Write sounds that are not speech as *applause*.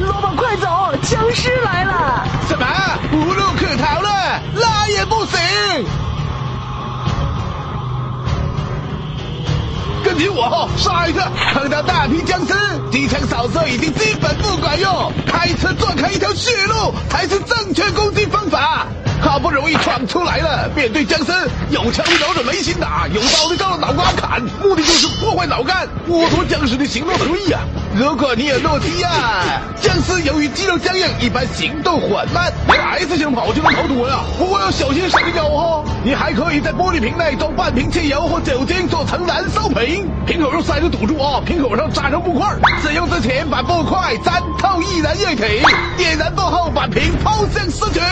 萝卜，快走，僵尸来了。什么？无路可逃了？那也不行。跟紧我后，刷一个，碰到大批僵尸。机枪扫射已经基本不管用，开车撞开一条血路才是正确攻击方。出来了，面对僵尸，有枪瞄准眉心打，有刀的照着脑瓜砍，目的就是破坏脑干，剥夺 *laughs* 僵尸的行动能力呀。如果你有诺基亚，僵尸由于肌肉僵硬，一般行动缓慢，连 S 型跑就能跑脱呀。不过要小心闪腰哦。你还可以在玻璃瓶内装半瓶汽油或酒精做成燃烧瓶，瓶口用塞子堵住哦，瓶口上扎上布块，使用之前把布块沾透易燃液体，点燃过后把瓶抛向狮群。